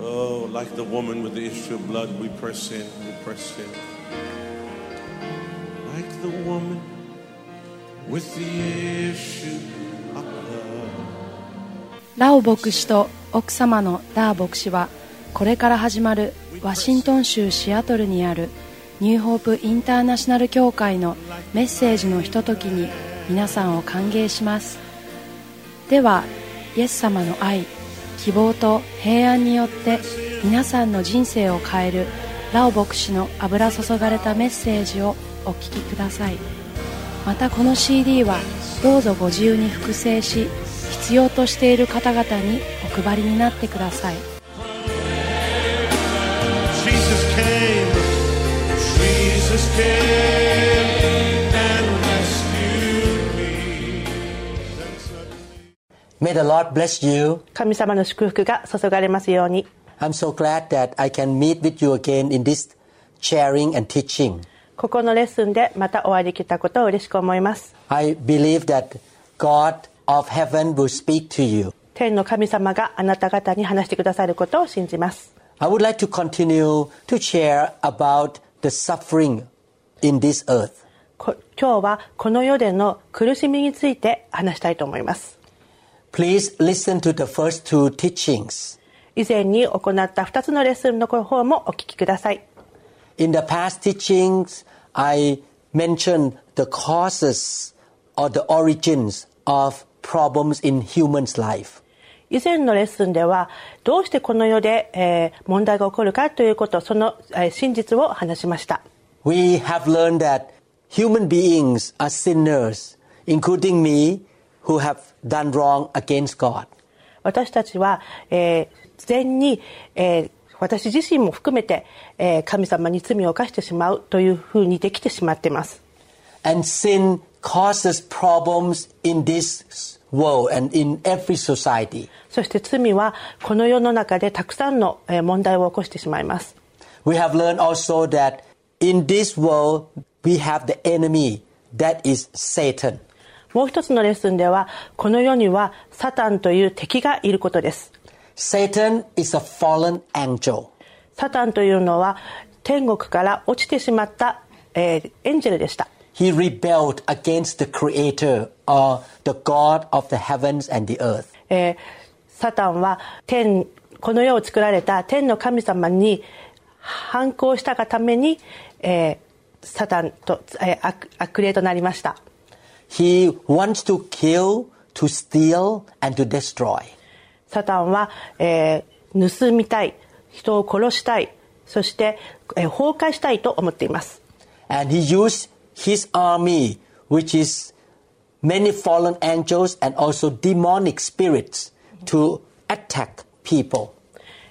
Oh, like the woman with the issue of blood, we press in, we press in. Like the woman with the issue of blood. ラオ牧師と奥様のダー牧師はこれから始まるワシントン州シアトルにあるニューホープインターナショナル協会のメッセージのひとときに皆さんを歓迎しますではイエス様の愛希望と平安によって皆さんの人生を変えるラオ牧師の油注がれたメッセージをお聞きください。またこの CD はどうぞご自由に複製し必要としている方々にお配りになってください。Jesus came, Jesus came. May the Lord bless you. 神様の祝福が注がれますように I'm so glad that I can meet with you again in this sharing and teaching. ここのレッスンでまたお会いできたことを嬉しく思います I believe that God of heaven will speak to you. 天の神様があなた方に話してくださることを信じます I would like to continue to share about the suffering in this earth. こ今日はこの世での苦しみについて話したいと思います Please listen to the first two teachings. 以前に行った2つのレッスンの方もお聞きください In the past teachings, I mentioned the causes or the origins of problems in humans' life. 以前のレッスンではどうしてこの世で、えー問題が起こるかということその、えー真実を話しました We have learned that human beings are sinners, including me, who have done wrong against God. 私たちは、えー事前に、えー私自身も含めて、えー神様に罪を犯してしまうというふうにできてしまっています And sin causes problems in this world and in every society. そして罪はこの世の中でたくさんのえー問題を起こしてしまいます We have learned also that in this world we have the enemy that is Satan. もう一つのレッスンではこの世にはサタンという敵がいることです Satan is a fallen angel. サタンというのは天国から落ちてしまった、えーエンジェルでした He rebelled against the creator or the God of the heavens and the earth. えーサタンは天この世を作られた天の神様に反抗したがために、えーサタンと、えー悪悪霊となりました He wants to kill, to steal, and to destroy. サタンは、えー盗みたい人を殺したいそして、えー崩壊したいと思っています And he used his army, which is many fallen angels and also demonic spirits, to attack people.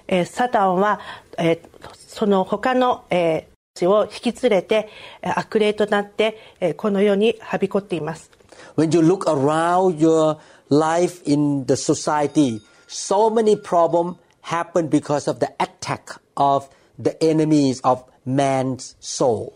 えーサタンは、えーその他の、えー を引き連れてえー悪霊となって、えーこの世にはびこっています When you look around your life in the society, so many problems happen because of the attack of the enemies of man's soul.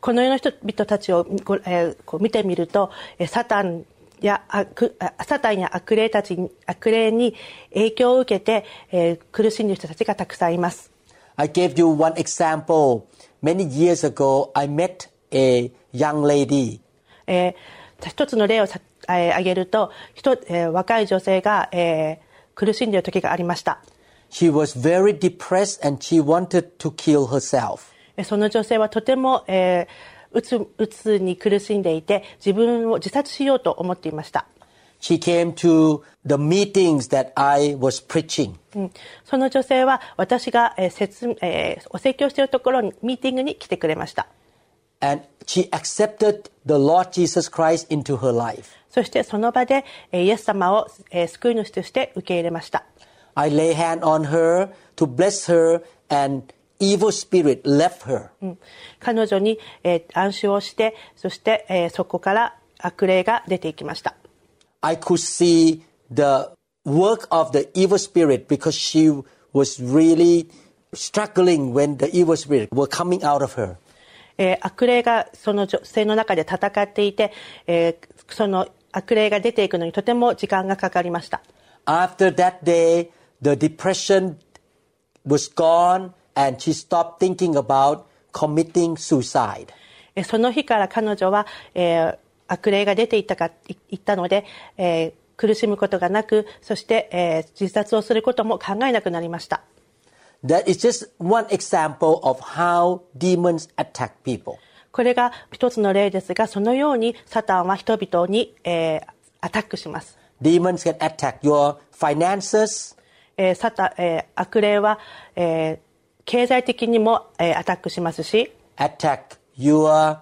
この世の人々たちをご、えーこう見てみるとえーサタンや悪あサタンや悪霊たちに悪霊に影響を受けて、えー苦しんでいる人たちがたくさんいます I gave you one example. Many years ago, I met a young lady. えー一つの例をさ、えー挙げると一つ、えー若い女性が、えー苦しんでいる時がありました She was very depressed and she wanted to kill herself. えーその女性はとても、えーうつうつに苦しんでいて自分を自殺しようと思っていました、 She came to the meetings that I was preaching. うんその女性は私が、えー説えーお説教しているところにミーティングに来てくれました And she accepted the Lord Jesus Christ into her life. そしてその場でえーイエス様をえー救い主として受け入れました I lay hand on her to bless her and evil spirit left her. うん彼女に、えー暗視をしてそして、えーそこから悪霊が出ていきました I could see the work of the evil spirit because she was really struggling when the evil spirit were coming out of her. えー悪霊がその女性の中で戦っていて、えーその悪霊が出ていくのにとても時間がかかりました After that day, the depression was gone and she stopped thinking about committing suicide. えーその日から彼女は、えー 悪霊が出ていったかいいったので、えー苦しむことがなくそして、えー自殺をすることも考えなくなりました。That is just one example of how demons attack people. これが一つの例ですがそのようにサタンは人々に、えーアタックします、Demons can attack your finances, えーサタえー悪霊は、えー経済的にも、えーアタックしますし。Attack your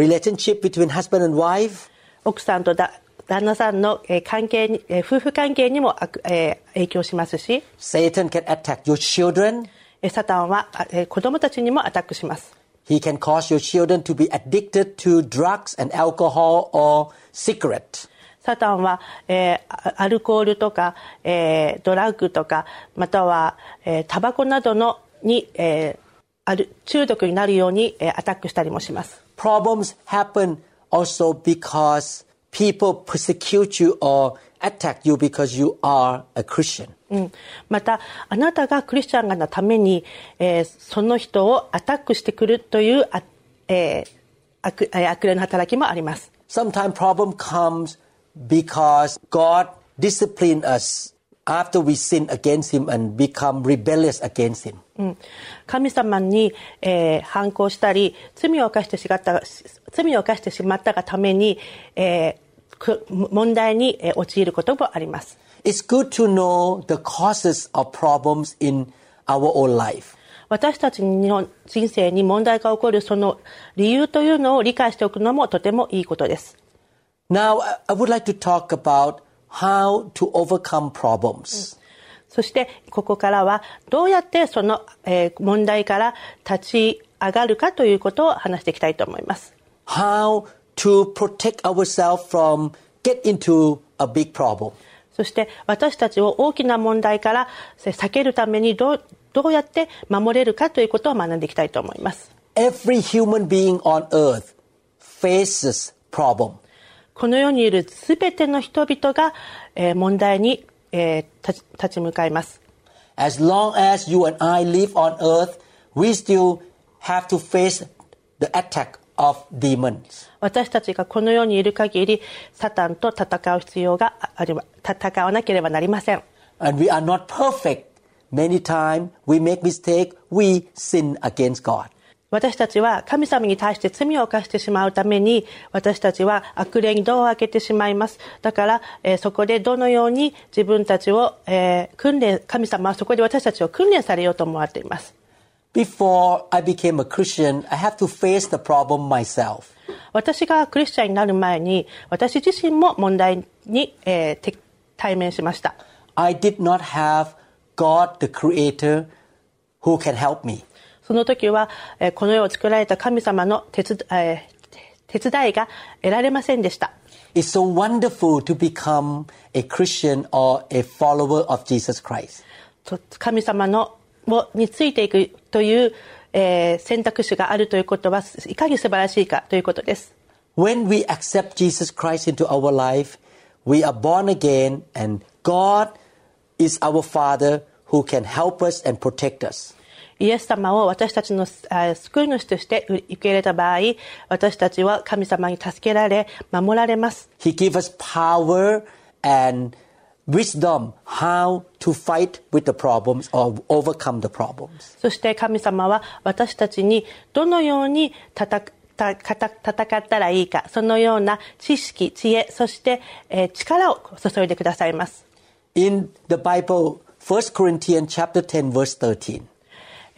relationship between husband and wife, 奥さんとだ旦那さんの、えー関係に、えー夫婦関係にも、影響しますし Satan can attack your children. えーサタンは、子供たちにもアタックします He can cause your children to be addicted to drugs and alcohol or cigarette. サタンは、えーアアルコールとか、えードラッグとかまたは、えータバコなどのに、えーある中毒になるように、えーアタックしたりもします Problems happen also because people persecute you or attack you because you are a Christian. うん、またあなたがクリスチャンのために、えーその人をアタックしてくるというあ、えー悪えー悪霊の働きもあります Sometimes problem comes because God disciplined us 後 we sin against him and become rebellious against him. 神様に、反抗したり罪を犯してしまった,罪を犯してしまったがために、問題に陥ることもあります私たちの人生に問題が起こるその理由というのを理解しておくのもとてもいいことです。Now, I would like to talk about how to overcome problems. そしてここからはどうやってその、えー問題から立ち上がるかということを話していきたいと思います How to protect ourselves from get into a big problem. そして私たちを大きな問題からえ避けるためにどうどうやって守れるかということを学んでいきたいと思います Every human being on earth faces problem. この世にいるすべての人々が、えー問題に、えー立ち向かいます As long as you and I live on earth, we still have to face the attack of demons. 私たちがこの世にいる限りサタンと戦う必要があありま戦わなければなりません And we are not perfect. Many times we make mistake, we sin against God. 私たちは神様に対して罪を犯してしまうために私たちは悪霊に戸を開けてしまいますだから、えーそこでどのように自分たちを、えー訓練神様はそこで私たちを訓練されようと思われています Before I became a Christian, I have to face the problem myself. 私がクリスチャンになる前に私自身も問題に、えーて対面しました I did not have God the creator who can help me. その時は、えーこの世を作られた神様の手伝,、えー手伝いが得られませんでした It's so wonderful to become a Christian or a follower of Jesus Christ. と神様のをについていくという、えー選択肢があるということはいかに素晴らしいかということです When we accept Jesus Christ into our life, we are born again and God is our Father who can help us and protect us. イエス様を私たちのあ救い主として受け入れた場合私たちは神様に助けられ守られます He gives us power and wisdom how to fight with the problems or overcome the problems. そして神様は私たちにどのように戦たかた戦ったらいいかそのような知識知恵そして、えー力を注いでくださいます In the Bible, 1 Corinthians chapter 10 verse 13.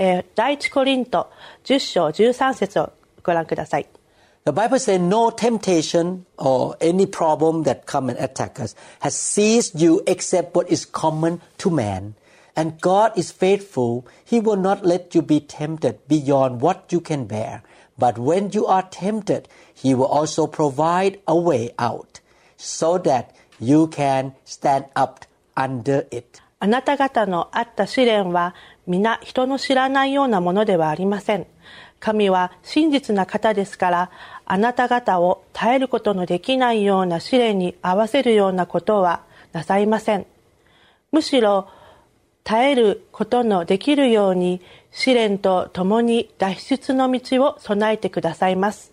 えー第一コリント10章13節をご覧ください The Bible says no temptation or any problem that come and attack us has seized you except what is common to man. And God is faithful. He will not let you be tempted beyond what you can bear. But when you are tempted, He will also provide a way out so that you can stand up under it. あなた方のあった試練は 皆人の知らないようなものではありません。神は真実な方ですから、あなた方を耐えることのできないような試練に合わせるようなことはなさいません。むしろ、耐えることのできるように試練と共に脱出の道を備えてくださいます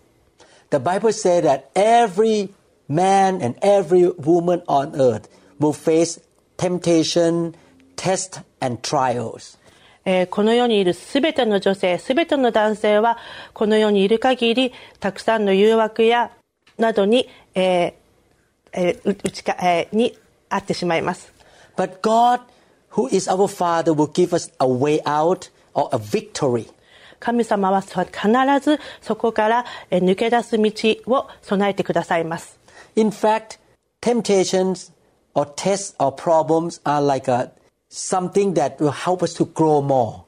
The Bible says that every man and every woman on earth will face temptation, test, and trials. えーこの世にいるすべての女性、すべての男性は、この世にいる限り、たくさんの誘惑や、などに、えーえーううちか、えーにあってしまいます。But God, who is our Father, will give us a way out or a victory. 神様はそ必ずそこからえー抜け出す道を備えてくださいます。In fact, temptations or tests or problems are like a something that will help us to grow more.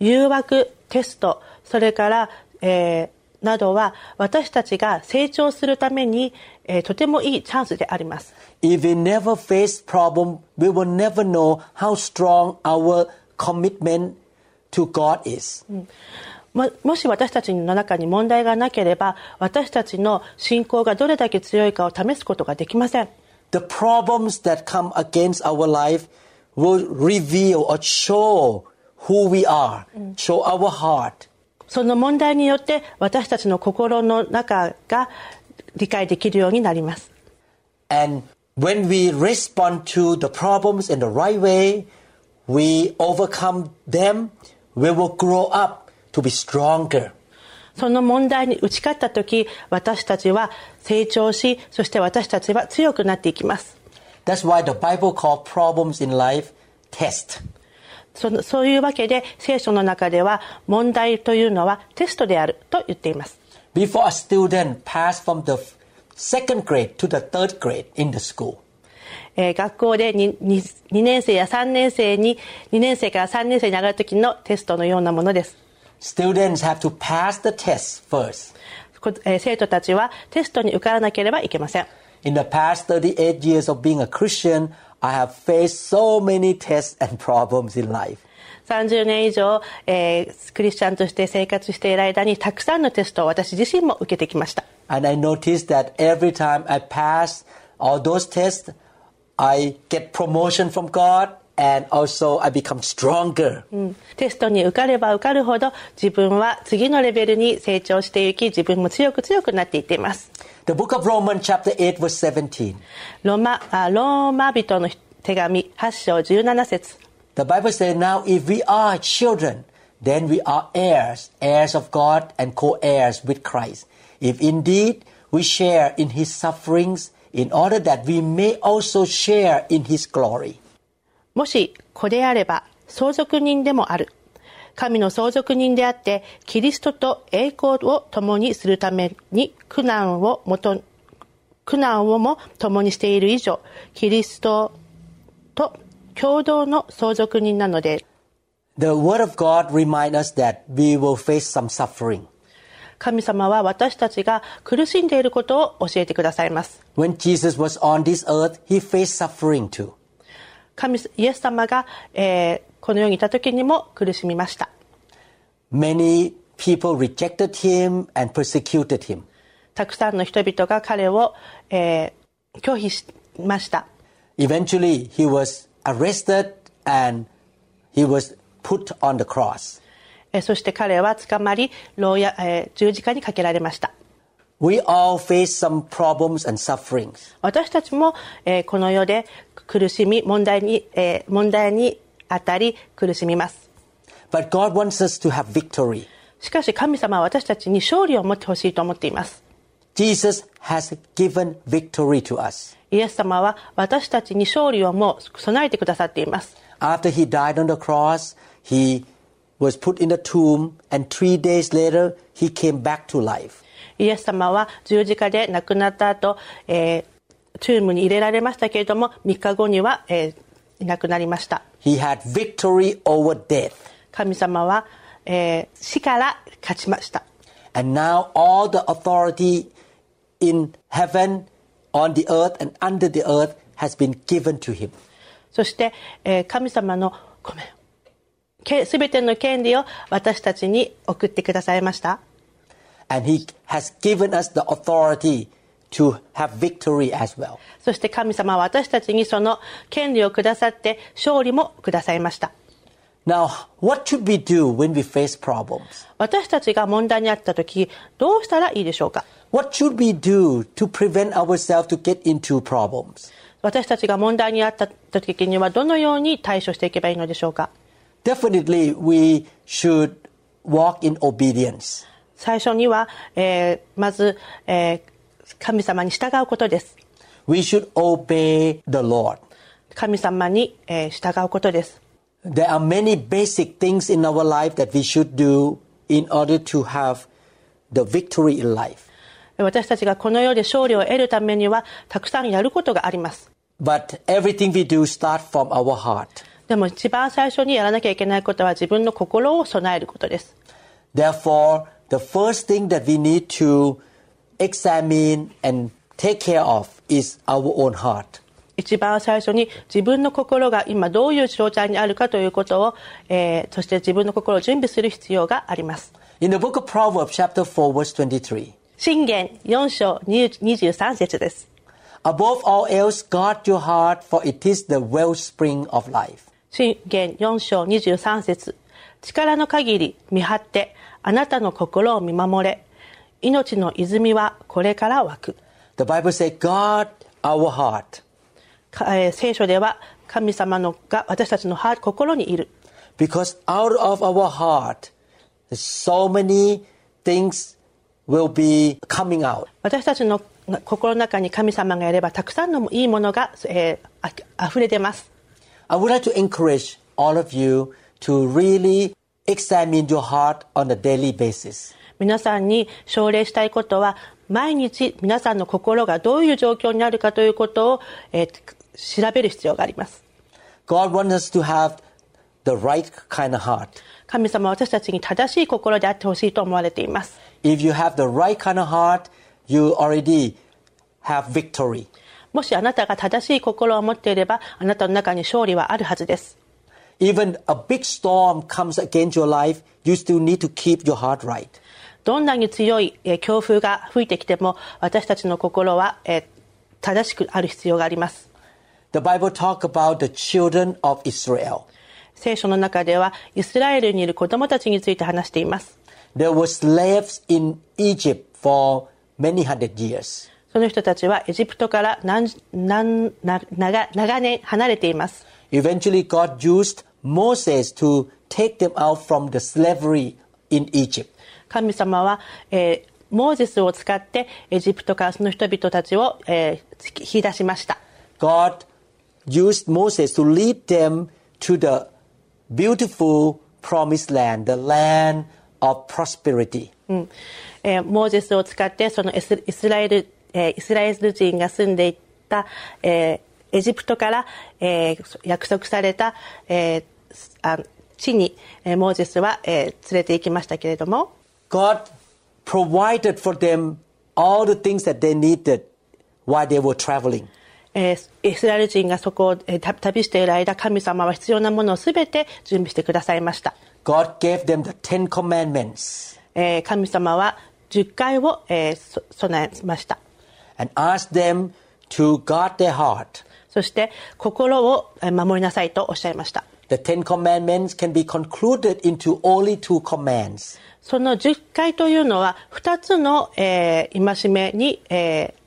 誘惑、テスト、それから、えーなどは私たちが成長するために、えーとてもいいチャンスであります。If we never face problem, we will never know how strong our commitment to God is. ももし私たちの中に問題がなければ私たちの信仰がどれだけ強いかを試すことができません The problems that come against our life その問題によって私たちの心の中が理解できるようになります。その問題に打ち勝った時私たちは成長しそして私たちは強くなっていきます。That's why the Bible calls problems in life test. そのそういうわけで聖書の中では問題というのはテストであると言っています Before a student pass from the second grade to the third grade in the school, えー学校で 2, 2年生や3年生に2年生から3年生に上がる時のテストのようなものです students have to pass the test first. 生徒たちはテストに受からなければいけません In the past 38 years of being a Christian, I have faced so many tests and problems in life. 30年以上、えークリスチャンとして生活している間にたくさんのテストを私自身も受けてきました And I noticed that every time I pass all those tests, I get promotion from God and also I become stronger. テストに受かれば受かるほど自分は次のレベルに成長していき自分も強く強くなっていっています The book of Romans chapter 8 verse 17. ローマあローマ人の手紙8章17節 The Bible says, Now if we are children, then we are heirs, heirs of God and co heirs with Christ. If indeed we share in his sufferings, in order that we may also share in his glory. もし子であれば相続人でもある神の相続人であってキリストと栄光を共にするために苦難をもと苦難をも共にしている以上キリストと共同の相続人なので The Word of God reminds us that we will face some suffering. 神様は私たちが苦しんでいることを教えてくださいます When Jesus was on this earth, he faced suffering too. 神イエス様が、えーこの世にいた時にも苦しみました Many people rejected him and persecuted him. たくさんの人々が彼を、えー拒否しました Eventually, he was arrested and he was put on the cross. えーそして彼は捕まり牢や、えー十字架にかけられました We all face some problems and sufferings. 私たちも、えーこの世で苦しみ問題に、えー問題に当たり苦しみます But God wants us to have victory. しかし神様は私たちに勝利を持ってほしいと思っています Jesus has given victory to us. イエス様は私たちに勝利をもう備えてくださっています After he died on the cross, he was put in a tomb, and three days later, he came back to life. イエス様は十字架で亡くなった後、えーチュームに入れられましたけれども3日後には、えーいなくなりました He had victory over death. 神様は、えー死から勝ちました And now all the authority in heaven, on the earth, and under the earth has been given to him. そして、えー神様のごめんけすべての権利を私たちに送ってくださいました And he has given us the authority to have victory as well. そして神様は私たちにその権利をくださって勝利もくださいました。 Now, what should we do when we face problems? 私たちが問題にあった時、どうしたらいいでしょうか What should we do to prevent ourselves to get into problems? 私たちが問題にあった時にはどのように対処していけばいいのでしょうか Definitely, we should walk in obedience. 最初には、えーまず、えー神様に従うことです。We should obey the Lord. 神様に、えー従うことです。There are many basic things in our life that we should do in order to have the victory in life. 私たちがこの世で勝利を得るためにはたくさんやることがあります。But everything we do starts from our heart. でも一番最初にやらなきゃいけないことは自分の心を備えることです。Therefore, the first thing that we need to examine and take care of is our own heart. 一番最初に自分の心が今どういう状態にあるかということを、えーそして自分の心を準備する必要があります。In the book of Proverbs, chapter 4, verse 23, 信玄4章23節です。above all else, guard your heart, for it is the wellspring of life. 信玄4章23節力の限り見張ってあなたの心を見守れ命の泉はこれから湧く The Bible says, guard our heart. 聖書では神様のが私たちの心にいる Because out of our heart, so many things will be coming out. 私たちの心の中に神様がいればたくさんのいいものが、えーあ溢れてます I would like to encourage all of you to really Examine your heart on a daily basis. 皆さんに奨励したいことは毎日皆さんの心がどういう状況にあるかということを、えー、調べる必要があります。神様は私たちに正しい心であってほしいと思われています。もしあなたが正しい心を持っていればあなたの中に勝利はあるはずです。Even a big storm comes against your life, you still need to keep your heart right. どんなに強いえー強風が吹いてきても私たちの心はえー正しくある必要があります The Bible talk about the children of Israel. 聖書の中ではイスラエルにいる子供たちについて話しています There were slaves in Egypt for many hundred years. その人たちはエジプトから何何な長長年離れています Eventually, God used Moses to take them out from the slavery in Egypt. 神様は、えーモーゼスを使ってエジプトからその人々たちを、えー引き出しました God used Moses to lead them to the beautiful promised land, the land of prosperity. うんえーモーゼスを使ってそのイスイスラエル、えーイスラエル人が住んでいった、えー エジプトから、えー約束された、えーあ地に、えーモーゼスは、えー連れて行きましたけれども God provided for them all the things that they needed while they were traveling. えーイスラエル人がそこを、えーた旅している間神様は必要なものを全て準備してくださいました、God gave them the Ten Commandments えー神様は10回を、えーそ備えました and asked them to guard their heart. そして心をえー守りなさいとおっしゃいました The Ten Commandments can be concluded into only two commands. その10回というのは2つの、えー戒めに、えー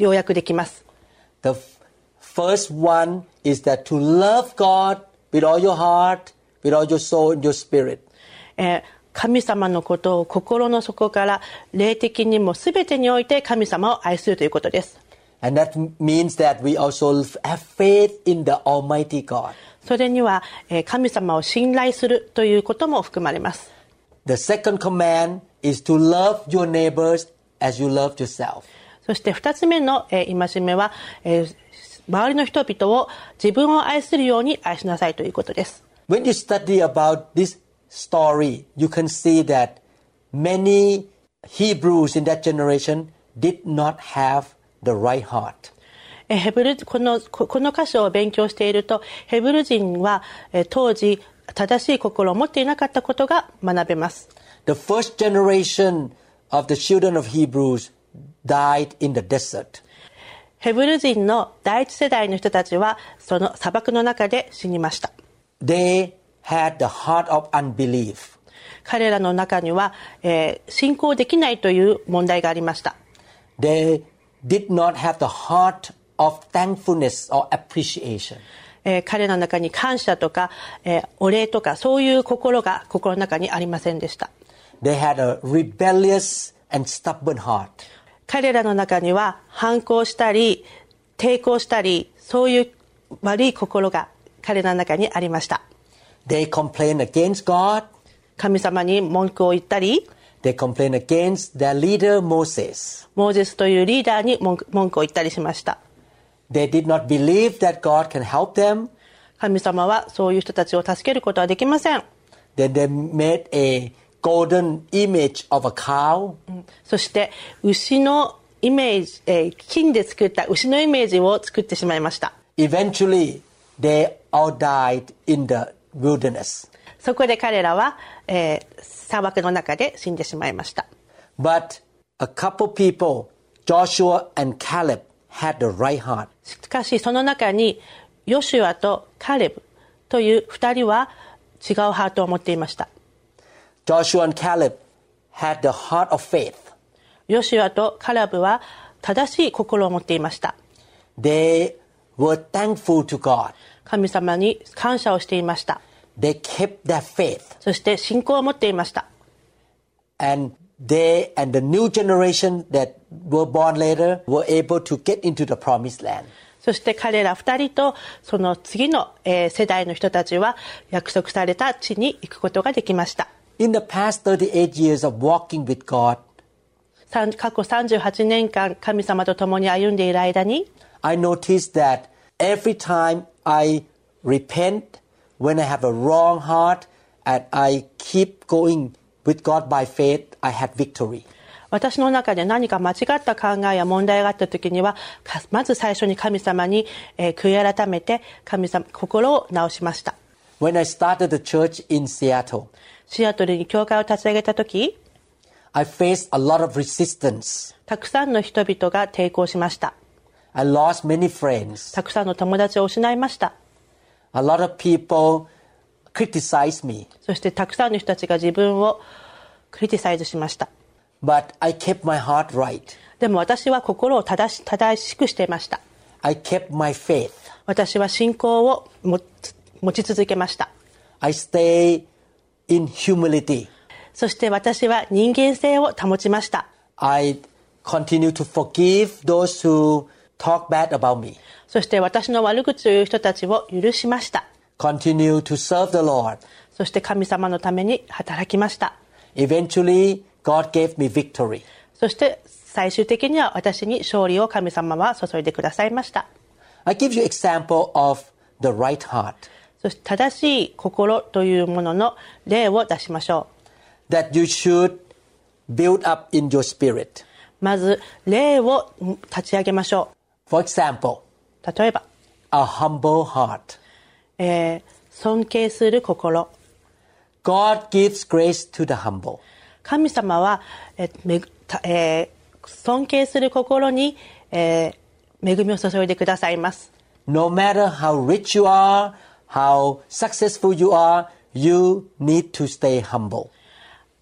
要約できます。The first one is that to love God with all your heart, with all your soul, and your spirit. えー神様のことを心の底から霊的にも全てにおいて神様を愛するということです。And that m- means that we also have faith in the Almighty God. それには、えー神様を信頼するということも含まれます。 The second command is to love your neighbors as you love yourself. そして2つ目の、えー戒めは、えー周りの人々を自分を愛するように愛しなさいということです。 When you study about this story, you can see that many Hebrews in that generation did not have the right heart. えーヘブルこのここの箇所を勉強しているとヘブル人は、えー当時正しい心を持っていなかったことが学べます The first generation of the children of Hebrews died in the desert. ヘブル人の第一世代の人たちはその砂漠の中で死にました They had the heart of unbelief. 彼らの中には、えー信仰できないという問題がありました They did not have the heart of thankfulness or appreciation. えー彼らの中に感謝とか、えーお礼とかそういう心が心の中にありませんでした They had a rebellious and stubborn heart. 彼らの中には反抗したり抵抗したりそういう悪い心が彼らの中にありました They complained against God. 神様に文句を言ったり They complained against their leader Moses. モーゼスというリーダーに文句を言ったりしました They did not believe that God can help them. 神様はそういう人たちを助けることはできません Then they made a golden image of a cow. そして牛のイメージ、えー金で作った牛のイメージを作ってしまいました Eventually, they all died in the wilderness. そこで彼らは、えー砂漠の中で死んでしまいました But a couple people, Joshua and Caleb, had the right heart. しかしその中にヨシュアとカレブという二人は違うハートを持っていました Joshua and Caleb had the heart of faith. ヨシュアとカレブは正しい心を持っていました They were thankful to God. 神様に感謝をしていました They kept their faith. そして信仰を持っていました And they and the new generation that were born later were able to get into the promised land. そして彼ら二人とその次の、えー世代の人たちは約束された地に行くことができました In the past 38 years of walking with God, さん過去38年間神様と共に歩んでいる間に I noticed that every time I repent, when I have a wrong heart, and I keep going with God by faith, I had victory. 私の中で何か間違った考えや問題があった時にはかまず最初に神様に、えー悔い改めて神様心を直しました When I started the church in Seattle, シアトルに教会を立ち上げた時 I faced a lot of resistance. たくさんの人々が抵抗しました I lost many friends. たくさんの友達を失いました A lot of people criticized me, そしてたくさんの人たちが自分をクリティサイズしました but I kept my heart right. でも私は心を正し正しくしていました I kept my faith. 私は信仰を持ち続けました I stay in humility. そして私は人間性を保ちました I continue to forgive those who talk bad about me. そして私の悪口を言う人たちを許しました Continue to serve the Lord. そして神様のために働きました。Eventually, God gave me victory. そして最終的には私に勝利を神様は注いでくださいました。I give you example of the right heart そして正しい心というものの例を出しましょ that you should build up in your spirit. う。まず、例を立ち上げましょ For example, う。例えば、a humble heart. えー尊敬する心。God gives grace to the humble. 神様は、えめぐたえー尊敬する心に、えー恵みを注いでくださいます。No matter how rich you are, how successful you are, you need to stay humble.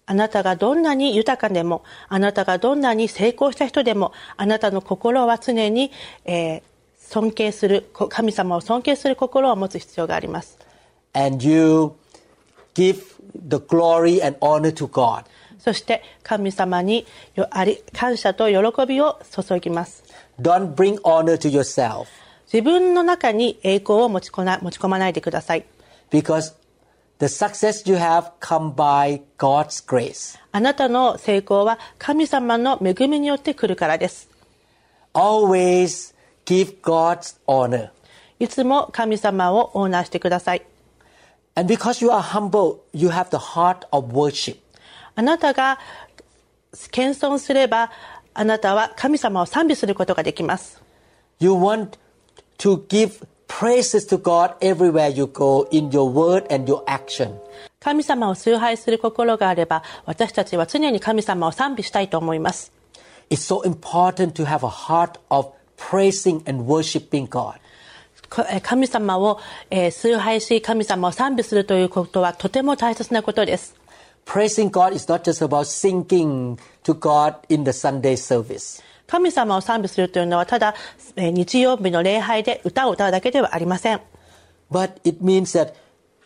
あなたがどんなに豊かでも、あなたがどんなに成功した人でも、あなたの心は常に、えー尊敬する、こ神様を尊敬する心を持つ必要があります。And you give the glory and honor to God. そして神様によあり感謝と喜びを注ぎます。Don't bring honor to yourself 自分の中に栄光を持ちこな持ち込まないでください。because the success you have come by God's grace. あなたの成功は神様の恵みによって来るからです。Always give God's honor. いつも神様をオーナーしてください。And because you are humble, you have the heart of worship. あなたが謙遜すれば、あなたは神様を賛美することができます。You want to give praises to God everywhere you go in your word and your action. 神様を崇拝する心があれば、私たちは常に神様を賛美したいと思います。It's so important to have a heart of praising and worshiping God. 神様を崇拝し、神様を賛美するということはとても大切なことです。Praising God is not just about singing to God in the Sunday service. 神様を賛美するというのはただ日曜日の礼拝で歌を歌うだけではありません。But it means that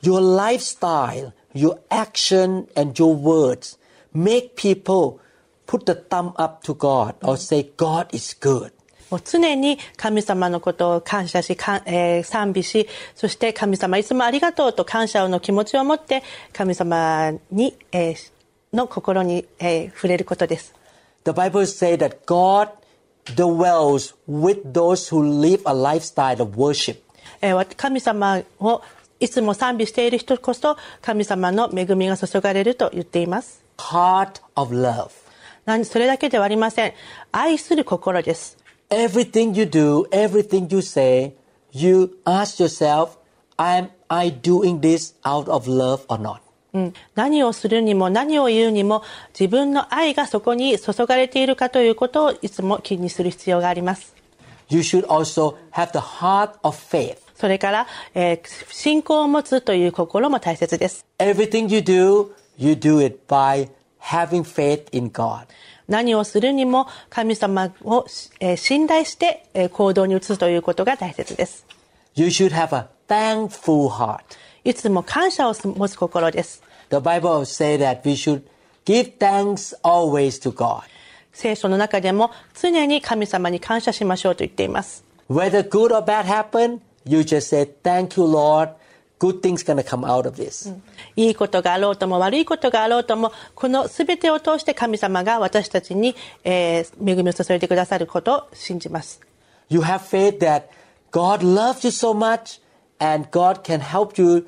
your lifestyle, your action and your words make people put the thumb up to God or say God is good. もう常に神様のことを感謝し、かえー賛美し、そして神様いつもありがとうと感謝の気持ちを持って神様に、えーの心に、えー触れることです。The Bible says that God dwells with those who live a lifestyle of worship. 神様をいつも賛美している人こそ神様の恵みが注がれると言っています。Heart of love. 何それだけではありません。愛する心です。Everything you do, everything you say, you ask yourself, am I doing this out of love or not? うん何をするにも何を言うにも自分の愛がそこに注がれているかということをいつも気にする必要があります。 You should also have the heart of faith. それから、えー信仰を持つという心も大切です。 Everything you do, you do it by having faith in God. 何をするにも神様を、えー信頼して、えー行動に移すということが大切です。You should have a thankful heart. いつも感謝を持つ心です。The Bible says that we should give thanks always to God. 聖書の中でも常に神様に感謝しましょうと言っています。Whether good or bad happen, you just say, thank you, Lord. Good things gonna come out of this. いいことがあろうとも悪いことがあろうともこの全てを通して神様が私たちに、えー恵みを注いでくださることを信じます。You have faith that God loves you so much and God can help you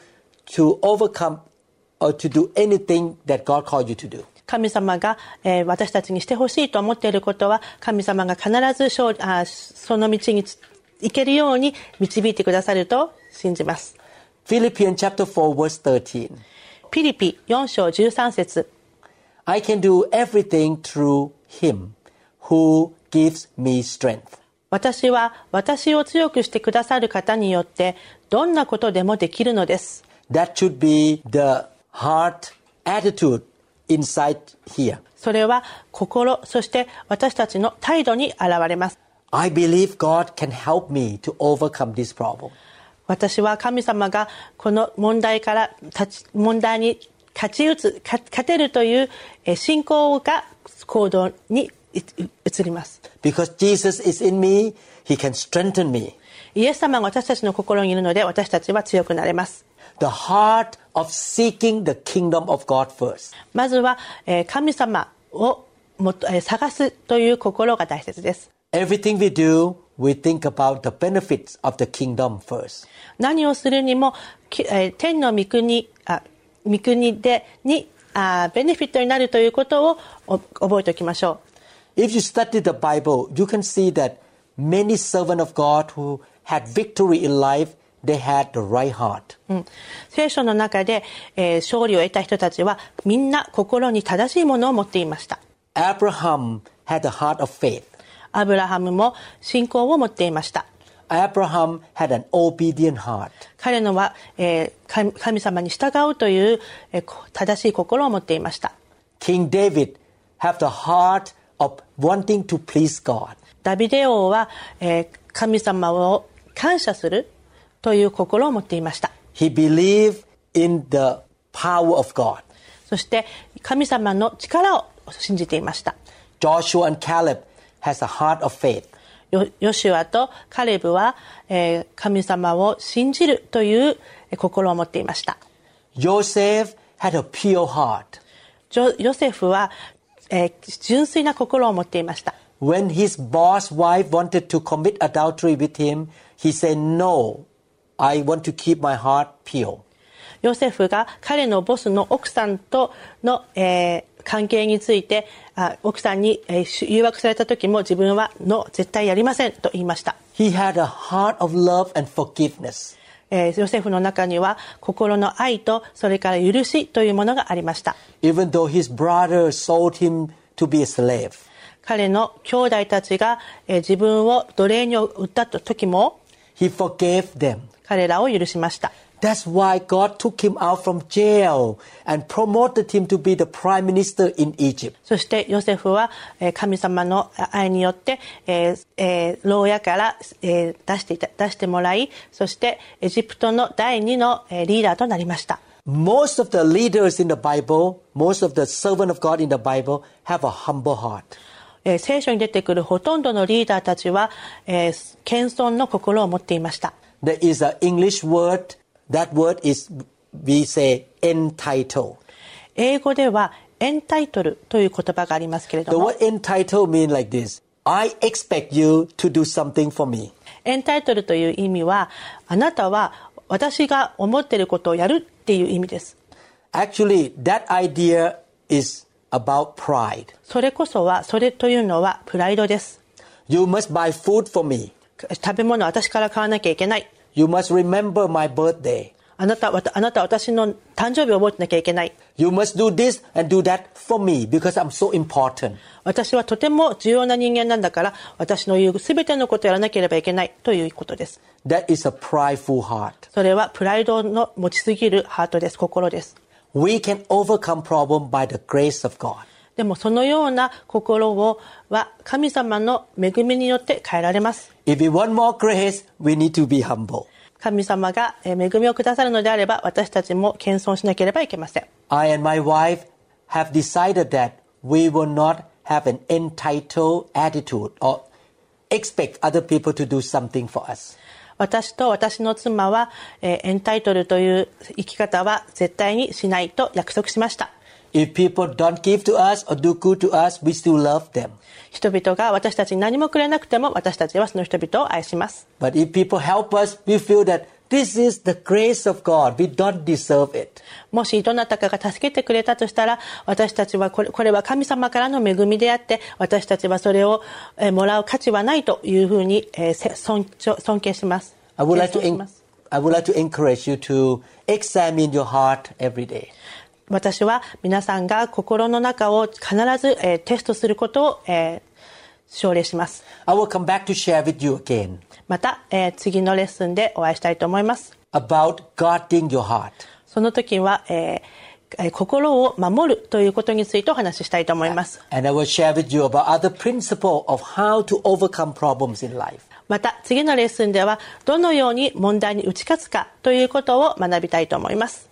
to overcome or to do anything that God called you to do. 神様が、えー私たちにしてほしいと思っていることは神様が必ず勝利あその道に行けるように導いてくださると信じます。Philippians chapter 4 verse 13. ピリピ4章13節 I can do everything through him who gives me strength. 私は私を強くしてくださる方によってどんなことでもできるのです。That should be the heart attitude inside here. それは心、そして私たちの態度に現れます。I believe God can help me to overcome this problem. 私は神様がこの問題から立ち問題に勝ち打つか勝てるというえー信仰が行動にい移ります Because Jesus is in me, he can strengthen me. イエス様が私たちの心にいるので私たちは強くなれます The heart of seeking the kingdom of God first. まずは、えー神様を探すという心が大切です Everything we do, we think about the benefits of the kingdom first. 何をするにも、天の御国あ御国でにあベネフィットになるということをお覚えておきましょう If you study the Bible, you can see that many servants of God who had victory in life, they had the right heart. うん聖書の中で、えー勝利を得た人たちはみんな心に正しいものを持っていました Abraham had a heart of faith. アブラハムも信仰を持っていました Abraham had an obedient heart. 彼のは、えー神神様に従うという、えーこ正しい心を持っていました King David had the heart of wanting to please God. ダビデ王は、えー神様を感謝するという心を持っていました He believed in the power of God. そして神様の力を信じていました Joshua and Caleb has a heart of faith. ヨヨシュアとカレブは、えー神様を信じるというえー心を持っていました Joseph had a pure heart. ヨセフは、えー純粋な心を持っていました When his boss wife wanted to commit adultery with him, he said, No, I want to keep my heart pure. ヨセフが彼のボスの奥さんとの、えー関係についてあ奥さんに、えー誘惑された時も自分は「の絶対やりません」と言いました、He had a heart of love and forgiveness. えーヨセフの中には心の愛とそれから許しというものがありました Even though his brother sold him to be a slave. 彼の兄弟たちが、えー自分を奴隷に売った時も He forgave them. 彼らを許しました That's why God took him out from jail and promoted him to be the prime minister in Egypt. そしてヨセフはえー神様の愛によって、えーえー牢屋から、えー出していた出してもらいそしてエジプトの第二のえーリーダーとなりました Most of the leaders in the Bible, most of the servant of God in the Bible have a humble heart. えー聖書に出てくるほとんどのリーダーたちは、えー謙遜の心を持っていました There is an English word. That word is, we say, entitled. 英語ではエンタイトルという言葉がありますけれ The ども word entitled means like this. I expect you to do something for me. エンタイトルという意味はあなたは私が思っていることをやるっていう意味です Actually, that idea is about pride. それこそはそれというのはプライドです You must buy food for me. 食べ物を私から買わなきゃいけない You must remember my birthday. あなたわたあなたは私の誕生日を覚えてなきゃいけない You must do this and do that for me because I'm so important. 私はとても重要な人間なんだから私の言う全てのことをやらなければいけないということです That is a prideful heart. それはプライドの持ちすぎるハートです心です We can overcome problem by the grace of God. でもそのような心をは神様の恵みによって変えられます If we want more grace, we need to be humble. 神様がえー恵みをくださるのであれば私たちも謙遜しなければいけません I and my wife have decided that we will not have an entitled attitude or expect other people to do something for us. 私と私の妻は、えーエンタイトルという生き方は絶対にしないと約束しました If people don't give to us or do good to us, we still love them. 人々が私たちに何もくれなくても私たちはその人々を愛します But if people help us, we feel that this is the grace of God. We don't deserve it. もしどなたかが助けてくれたとしたら私たちはこれこれは神様からの恵みであって私たちはそれをえーもらう価値はないというふうにえーせ尊重尊敬します I would like to, 謙遜し en- ます I would like to encourage you to examine your heart every day. 私は皆さんが心の中を必ず、え、テストすることを、え、奨励します。また、え、次のレッスンでお会いしたいと思います。その時は、えー心を守るということについてお話ししたいと思います。また次のレッスンではどのように問題に打ち勝つかということを学びたいと思います。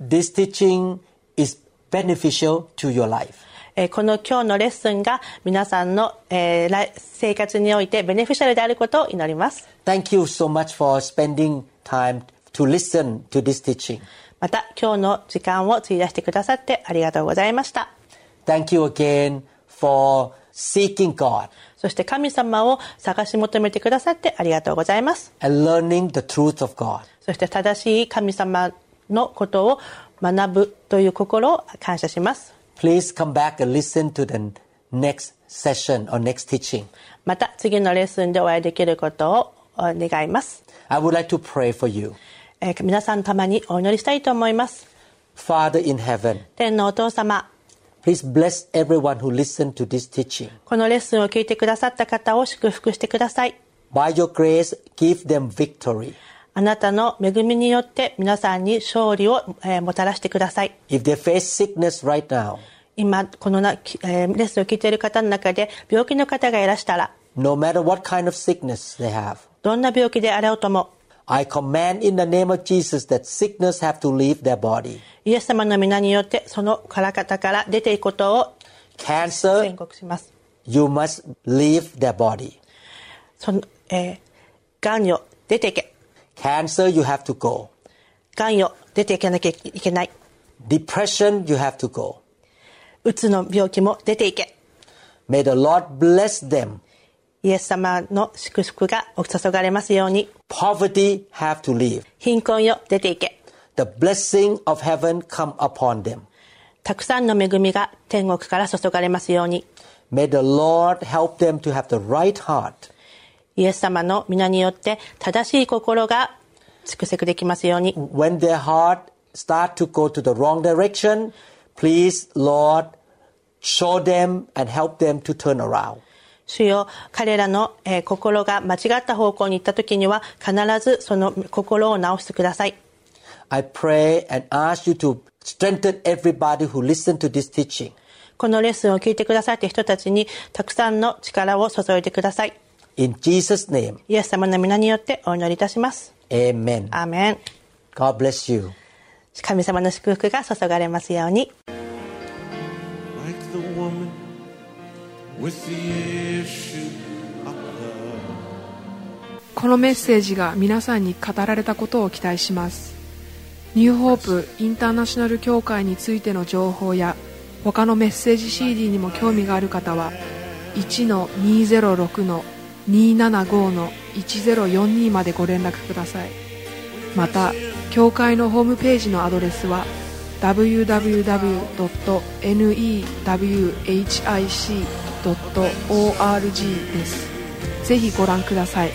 This teaching is beneficial to your life. えーこの今日のレッスンが皆さんの、えー来生活においてベネフィシャルであることを祈ります Thank you so much for spending time to listen to this teaching. また今日の時間を費やしてくださってありがとうございました Thank you again for seeking God そして神様を探し求めてくださってありがとうございます and learning the truth of God. そして正しい神様のことを学ぶという心を感謝します Please come back and listen to the next session or next teaching. また次のレッスンでお会いできることをお願います I would like to pray for you. えー皆さんのためにお祈りしたいと思います Father in heaven, 天のお父様 please bless everyone who listened to this teaching. このレッスンを聞いてくださった方を祝福してください By your grace, give them victory. あなたの恵みによって皆さんに勝利を、えーもたらしてください If they face sickness right now, 今このな、きえーレッスンを聞いている方の中で病気の方がいらしたら no matter what kind of sickness they have, どんな病気であろうとも I command in the name of Jesus that sickness have to leave their body. イエス様の皆によってその方から出ていくことを Cancer, 宣告します you must leave their body. その、えー、がんよ出ていけ Cancer, you have to go. がんよ出ていかなきゃいけない Depression, you have to go. うつの病気も出ていけ May the Lord bless them. イエス様の祝福がお注がれますように Poverty have to leave. 貧困よ出ていけ The blessing of heaven come upon them. たくさんの恵みが天国から注がれますように May the Lord help them to have the right heart. イエス様の皆によって正しい心が蓄積できますように When their heart start to go to the wrong direction, please, Lord, show them and help them to turn around. 主よ彼らの、えー心が間違った方向に行った時には必ずその心を直してください I pray and ask you to strengthen everybody who listen to this teaching. このレッスンを聞いてくださった人たちにたくさんの力を注いでください In Jesus' name, イエス様の皆によってお祈りいたします amen. アーメン God bless you. 神様の祝福が注がれますように like the woman with the issue of blood. このメッセージが皆さんに語られたことを期待しますニューホープインターナショナル協会についての情報や他のメッセージ CD にも興味がある方は275-1042までご連絡ください。また協会のホームページのアドレスは www.newhic.org です。ぜひご覧ください。